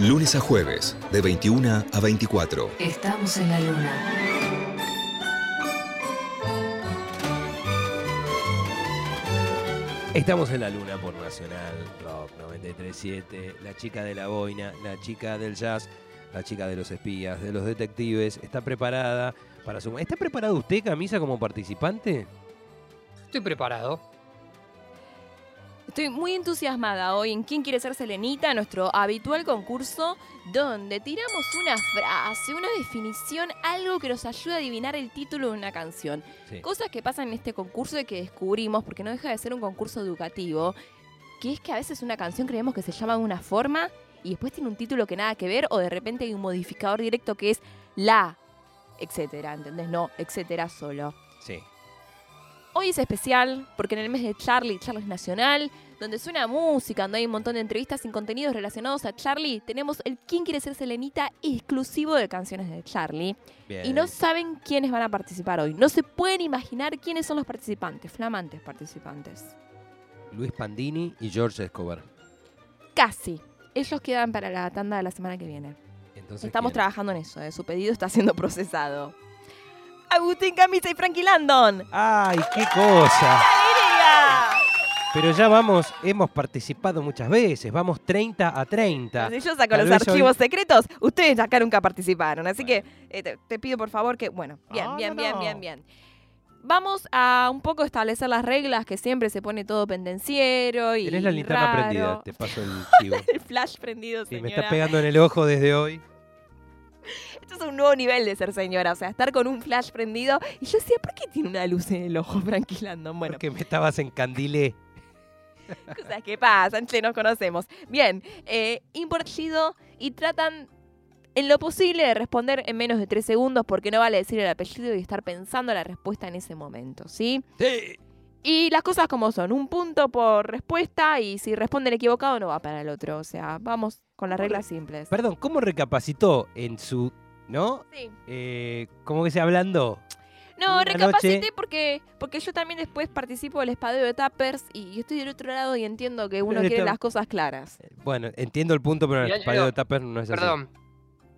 Lunes a jueves, de 21 a 24. Estamos en la luna. Estamos en la luna por Nacional Rock 937. La chica de la boina, la chica del jazz, la chica de los espías, de los detectives. Está preparada para su. ¿Está preparado usted, camisa, como participante? Estoy preparado. Estoy muy entusiasmada hoy en ¿Quién quiere ser Selenita? Nuestro habitual concurso donde tiramos una frase, una definición, algo que nos ayude a adivinar el título de una canción. Sí. Cosas que pasan en este concurso y que descubrimos, porque no deja de ser un concurso educativo, que es que a veces una canción creemos que se llama de una forma y después tiene un título que nada que ver o de repente hay un modificador directo que es la, etcétera, ¿entendés? No, etcétera solo. Hoy es especial porque en el mes de Charlie, Charlie es Nacional, donde suena música, donde hay un montón de entrevistas sin contenidos relacionados a Charlie, tenemos el ¿Quién quiere ser Selenita? exclusivo de canciones de Charlie. Bien. Y no saben quiénes van a participar hoy. No se pueden imaginar quiénes son los participantes, flamantes participantes. Luis Pandini y George Escobar. Casi. Ellos quedan para la tanda de la semana que viene. Entonces, Estamos ¿quién? trabajando en eso, ¿eh? su pedido está siendo procesado. Agustín Camisa y Frankie Landon. ¡Ay, qué cosa! Pero ya vamos, hemos participado muchas veces. Vamos 30 a 30. Si yo saco Tal los hoy- archivos secretos, ustedes acá nunca participaron. Así que eh, te, te pido por favor que, bueno, bien, Ah, bien, no, bien, bien, bien. Vamos a un poco establecer las reglas, que siempre se pone todo pendenciero y Tenés la linterna raro. prendida, te paso el chivo. El flash prendido, Sí, señora. me está pegando en el ojo desde hoy. Esto es un nuevo nivel de ser señora, o sea, estar con un flash prendido. Y yo decía, ¿por qué tiene una luz en el ojo, Frankie Landon? Bueno, Porque me estabas en candilé. cosas que pasan, che, nos conocemos. Bien, eh, importido y tratan en lo posible de responder en menos de tres segundos porque no vale decir el apellido y estar pensando la respuesta en ese momento, ¿sí? Sí. Y las cosas como son, un punto por respuesta y si responden equivocado no va para el otro, o sea, vamos con las reglas simples. Perdón, ¿cómo recapacitó en su. ¿No? Sí. Eh, ¿Cómo que se hablando? No, Una recapacité noche- porque, porque yo también después participo del espadeo de Tappers y yo estoy del otro lado y entiendo que uno Pero quiere las cosas claras. Bueno, entiendo el punto, pero el espacio yo- de Tupper no es así. Perdón.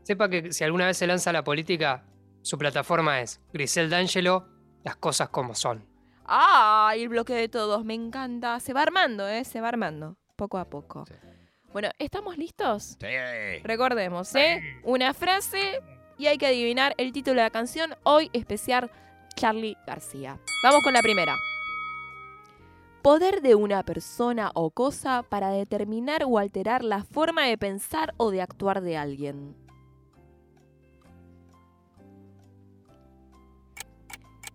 Sepa que si alguna vez se lanza a la política, su plataforma es Grisel D'Angelo, las cosas como son. ¡Ay, el bloque de todos! Me encanta. Se va armando, ¿eh? Se va armando, poco a poco. Sí. Bueno, ¿estamos listos? Sí. Recordemos, ¿eh? Una frase y hay que adivinar el título de la canción. Hoy especial Charlie García. Vamos con la primera. Poder de una persona o cosa para determinar o alterar la forma de pensar o de actuar de alguien.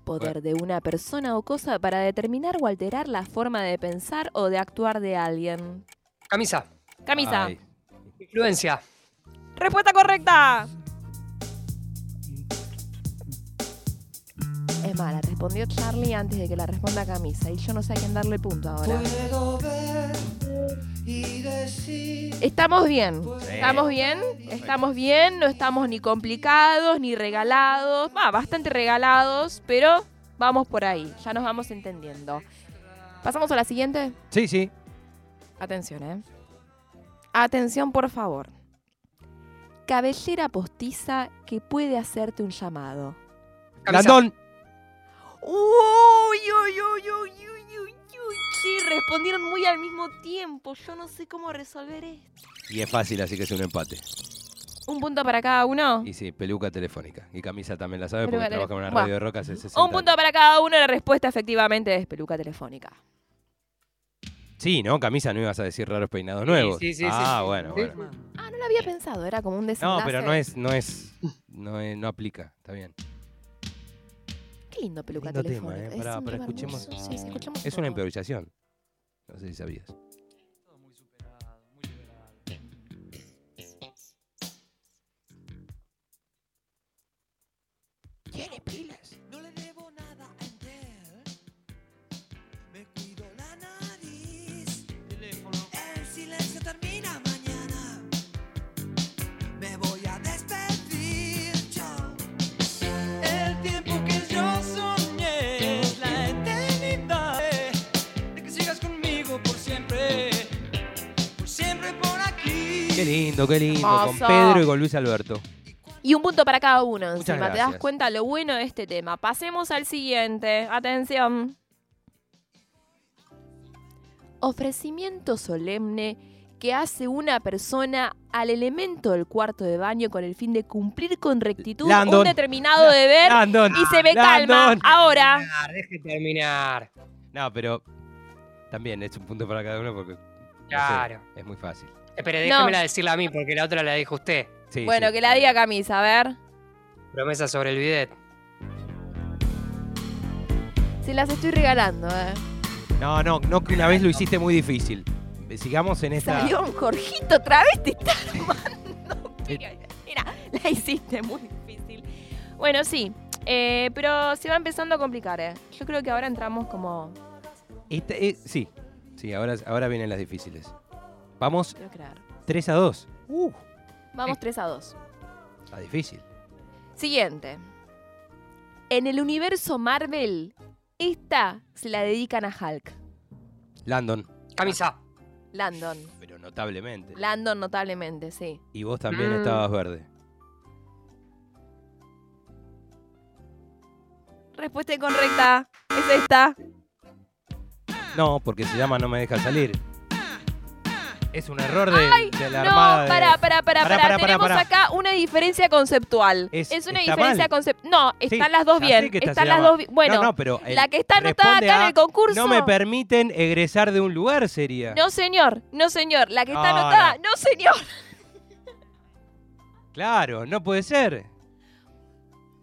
Poder de una persona o cosa para determinar o alterar la forma de pensar o de actuar de alguien. Camisa, Camisa. Ay, influencia, Respuesta correcta. Es mala, respondió Charlie antes de que la responda Camisa y yo no sé a quién darle punto ahora. Estamos bien, estamos bien, estamos bien, no estamos ni complicados ni regalados, bastante regalados, pero vamos por ahí, ya nos vamos entendiendo. ¿Pasamos a la siguiente? Sí, sí. Atención, ¿eh? Atención, por favor. Cabellera postiza que puede hacerte un llamado. Landón. Uy, uy, uy, uy. Sí, respondieron muy al mismo tiempo. Yo no sé cómo resolver esto. Y es fácil, así que es un empate. Un punto para cada uno. Y sí, peluca telefónica. Y camisa también la sabe porque Peluca trabaja en una radio de rock hace 60 Un punto para cada uno. La respuesta efectivamente es peluca telefónica. Sí, ¿no? Camisa no ibas a decir raros peinados nuevos. sí, sí, sí, ah, sí. bueno, Sí. bueno. Ah, no lo había pensado. Era como un desenlace. No, pero no es, no es, no es- no aplica. Está bien. Qué lindo peluca Lindo tema, telefónica. eh. Es un pará, tema escuchemos. hermoso. Sí, sí, escuchemos Es todo. una improvisación. No sé si sabías. Qué lindo, qué lindo. Con. Pedro y con Luis Alberto. Y un punto para cada uno Muchas encima. ¿Te das cuenta lo bueno de este tema? Pasemos al siguiente. Atención. Ofrecimiento solemne que hace una persona al elemento del cuarto de baño con el fin de cumplir con rectitud Landon. un determinado deber Landon. y se me calma. Ahora, Ah, deje terminar. No, pero también es un punto para cada uno porque no sé, Claro. es muy fácil. Espere, No. déjemela decirla a mí, porque la otra la dijo usted. Sí, bueno, sí. que la diga Camisa, a ver. Promesa sobre el bidet. Se las estoy regalando, eh. No, no, no que una vez lo hiciste muy difícil. Sigamos en esta. Salió un Jorgito otra vez, te está armando. Mira, la hiciste muy difícil. Bueno, sí, eh, pero se va empezando a complicar, ¿eh? Yo creo que ahora entramos como... esta- eh, sí, sí, ahora, ahora vienen las difíciles. Vamos Quiero creer. 3 a 2. Uh, Vamos 3 a 2. está difícil. Siguiente. En el universo Marvel, esta se la dedican a Hulk. Landon, Camisa. Landon. pero notablemente. Landon notablemente, sí. Y vos también Mm. estabas verde. Respuesta incorrecta. Es esta. No, porque se llama No me deja salir. Es un error de, de la No, armada. para, Pará, para. pará, pará, Tenemos pará. acá una diferencia conceptual. Es- Es, una diferencia conceptual. No, Sí, están las dos bien. Están las dos bien. Bueno, no, no, pero el- la que está anotada acá en el concurso. No me permiten egresar de un lugar, sería. No, señor. No, señor. La que está No, anotada. No, señor. Claro, no puede ser.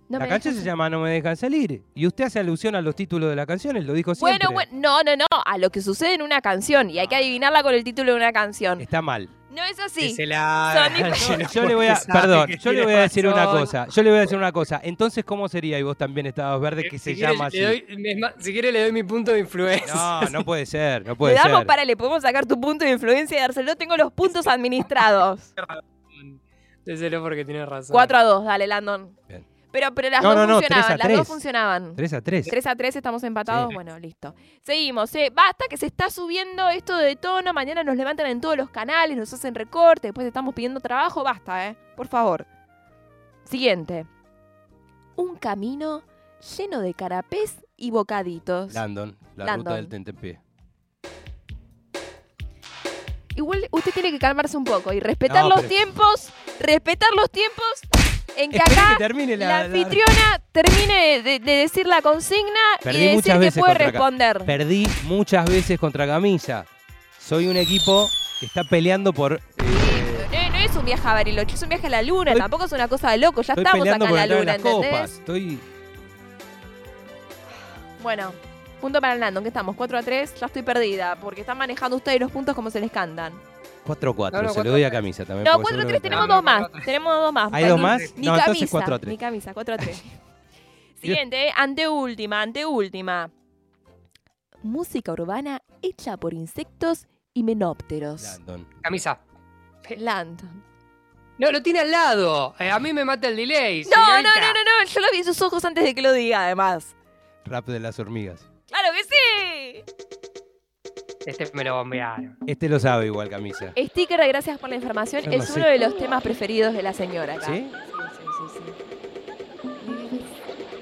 No la canción se llama No me dejan salir. Y usted hace alusión a los títulos de las canciones, lo dijo siempre. Bueno, bueno, no, no, no. A lo que sucede en una canción. Y hay que adivinarla con el título de una canción. Está mal. No es Que así. se la Son diferentes. Yo le voy a, perdón, que yo le voy a decir una cosa. Yo le voy a decir una cosa. Entonces, ¿cómo sería? Y vos también estabas verde, que Si se quiere, llama le así. doy- si quiere le doy mi punto de influencia. No, no puede ser, no Le puede damos ser. para, le podemos sacar tu punto de influencia y dárselo. Tengo los puntos administrados. Déselo porque tiene razón. 4 a 2, dale, Landon. Bien. Pero, pero las No, dos no, no, funcionaban. 3 a las dos 3. funcionaban. 3 a 3. 3 a 3 estamos empatados. Sí. Bueno, listo. Seguimos. eh. Basta que se está subiendo esto de tono. Mañana nos levantan en todos los canales, nos hacen recorte. Después estamos pidiendo trabajo. Basta, ¿eh? Por favor. Siguiente. Un camino lleno de carapés y bocaditos. Landon, la Landon. ruta del tentempié. Igual usted tiene que calmarse un poco y respetar No, los pero- tiempos. Respetar los tiempos en que acá que termine la, anfitriona termine de, de decir la consigna Perdí y de decir que puede Ca- responder. Perdí muchas veces contra Camisa. Soy un equipo que está peleando por. eh, No, no es un viaje a Bariloche, es un viaje a la luna, Estoy- tampoco es una cosa de loco, ya estoy estamos acá en la en luna, las ¿entendés? copas. Estoy. Bueno, punto para el Landon, que estamos 4 a 3, ya estoy perdida, porque están manejando ustedes los puntos como se les cantan. 4-4, No, no, se lo 4 doy a Camisa también. No, porque 4 a 3 seguramente- tenemos No, dos más, tenemos dos más. ¿Hay dos más? Ni No, entonces camisa, 4 a 3. Ni camisa, 4 a 3. Siguiente, anteúltima, anteúltima. Música urbana hecha por insectos y menópteros. Landon. Camisa. Landon. No, lo tiene al lado. Eh, a mí me mata el delay. No, no, no, no, no, yo lo vi en sus ojos antes de que lo diga, además. Rap de las hormigas. ¡Claro que! Este me lo bombearon. Este lo sabe igual, Camisa. Sticker de gracias por la información no es sé. uno de los temas preferidos de la señora acá. ¿Sí? Sí, sí, sí, sí.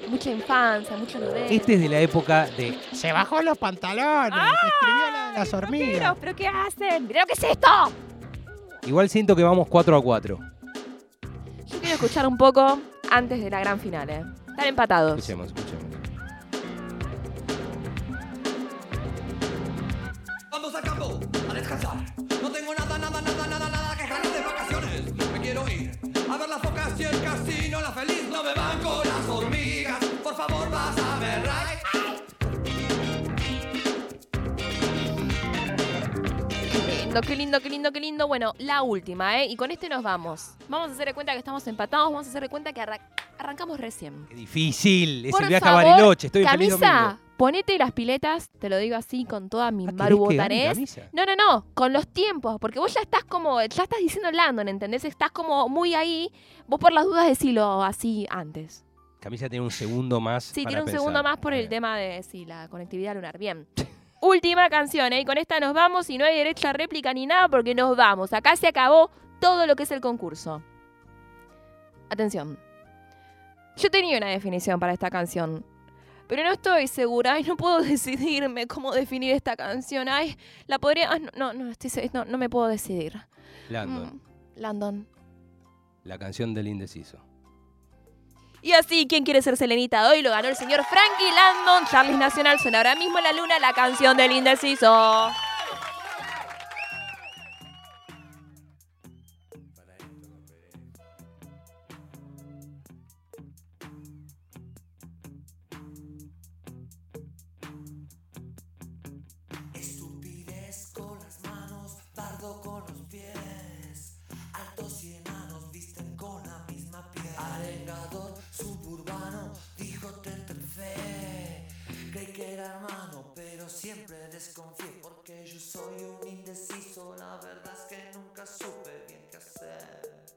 Mucha infancia, mucho novela. Este es de la época de. Se bajó los pantalones, escribió la de las hormigas. Pero, ¿pero qué hacen? ¿Pero qué es esto? Igual siento que vamos 4 a 4. Yo quiero escuchar un poco antes de la gran final, ¿eh? Están empatados. Escuchemos, escuchemos. No tengo nada, nada, nada, nada, nada que ganar de vacaciones. Me quiero ir a ver las focas y el casino. La feliz no me van con lindo, qué lindo, qué lindo, qué lindo. Bueno, la última, ¿eh? Y con este nos vamos. Vamos a hacer de cuenta que estamos empatados. Vamos a hacer de cuenta que arra- arrancamos recién. Qué difícil. Es Por el viaje a favor, Bariloche. Estoy feliz Camisa, ponete las piletas, te lo digo así con toda mi Ah, ¿querés Maru que gane, Botanés. Camisa? No, no, no, con los tiempos, porque vos ya estás como, ya estás diciendo Landon, ¿entendés? Estás como muy ahí. Vos por las dudas decilo así antes. Camisa tiene un segundo más. Sí, para tiene un pensar. segundo más por el tema de, sí, la conectividad lunar. Bien. Última canción, ¿eh? Y con esta nos vamos y no hay derecho a réplica ni nada porque nos vamos. Acá se acabó todo lo que es el concurso. Atención. Yo tenía una definición para esta canción, pero no estoy segura y no puedo decidirme cómo definir esta canción. Ay, la podría... ah, no, no, no, estoy no, no me puedo decidir. Landon, Mm, Landon. la canción del indeciso. Y así, ¿quién quiere ser Selenita hoy? Lo ganó el señor Frankie Landon. Charles Nacional suena ahora mismo en la luna la canción del indeciso. Que era hermano, pero siempre desconfié. Porque yo soy un indeciso, la verdad es que nunca supe bien qué hacer.